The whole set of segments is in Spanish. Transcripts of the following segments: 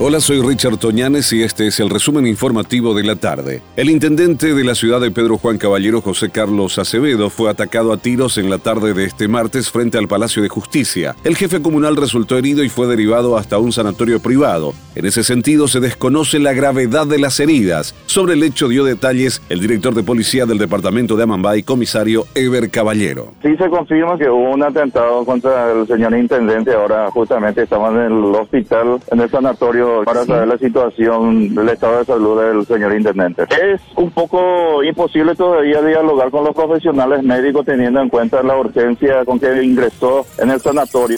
Hola, soy Richard Toñanes y este es el resumen informativo de la tarde. El intendente de la ciudad de Pedro Juan Caballero, José Carlos Acevedo, fue atacado a tiros en la tarde de este martes frente al Palacio de Justicia. El jefe comunal resultó herido y fue derivado hasta un sanatorio privado. En ese sentido, se desconoce la gravedad de las heridas. Sobre el hecho dio detalles el director de policía del departamento de Amambay, comisario Ever Caballero. Sí se confirma que hubo un atentado contra el señor intendente. Ahora justamente estamos en el hospital, en el sanatorio para saber la situación del estado de salud del señor intendente. Es un poco imposible todavía dialogar con los profesionales médicos teniendo en cuenta la urgencia con que ingresó en el sanatorio.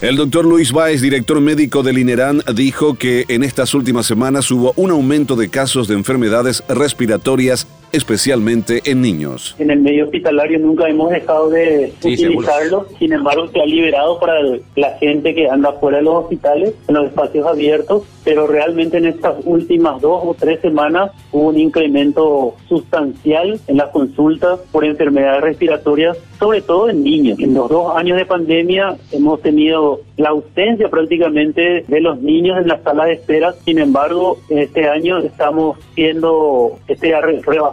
El doctor Luis Báez, director médico del INERAN, dijo que en estas últimas semanas hubo un aumento de casos de enfermedades respiratorias especialmente en niños. En el medio hospitalario nunca hemos dejado de utilizarlo, sin embargo se ha liberado para la gente que anda fuera de los hospitales, en los espacios abiertos, pero realmente en estas últimas dos o tres semanas hubo un incremento sustancial en las consultas por enfermedades respiratorias, sobre todo en niños. En los dos años de pandemia hemos tenido la ausencia prácticamente de los niños en la sala de espera, sin embargo, este año estamos siendo este,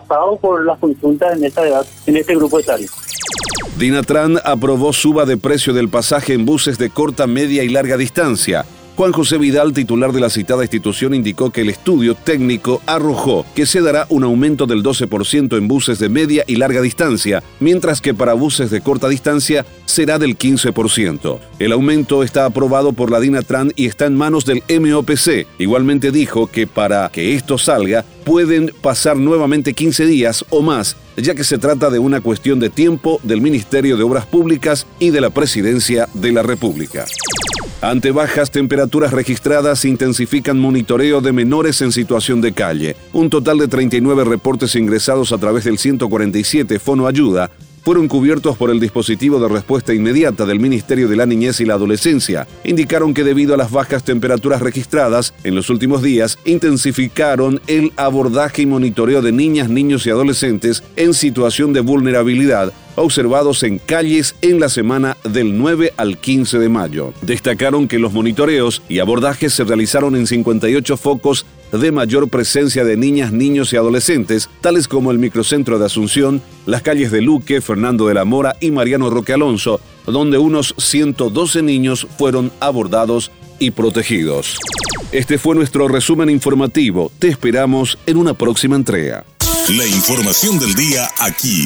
rebasados por las consultas en esta edad, en este grupo etario. Dinatran aprobó suba de precio del pasaje en buses de corta, media y larga distancia. Juan José Vidal, titular de la citada institución, indicó que el estudio técnico arrojó que se dará un aumento del 12% en buses de media y larga distancia, mientras que para buses de corta distancia será del 15%. El aumento está aprobado por la DINATRAN y está en manos del MOPC. Igualmente dijo que para que esto salga pueden pasar nuevamente 15 días o más, ya que se trata de una cuestión de tiempo del Ministerio de Obras Públicas y de la Presidencia de la República. Ante bajas temperaturas registradas, intensifican monitoreo de menores en situación de calle. Un total de 39 reportes ingresados a través del 147 Fono Ayuda fueron cubiertos por el dispositivo de respuesta inmediata del Ministerio de la Niñez y la Adolescencia. Indicaron que debido a las bajas temperaturas registradas en los últimos días, intensificaron el abordaje y monitoreo de niñas, niños y adolescentes en situación de vulnerabilidad observados en calles en la semana del 9 al 15 de mayo. Destacaron que los monitoreos y abordajes se realizaron en 58 focos de mayor presencia de niñas, niños y adolescentes, tales como el microcentro de Asunción, las calles de Luque, Fernando de la Mora y Mariano Roque Alonso, donde unos 112 niños fueron abordados y protegidos. Este fue nuestro resumen informativo. Te esperamos en una próxima entrega. La información del día aquí,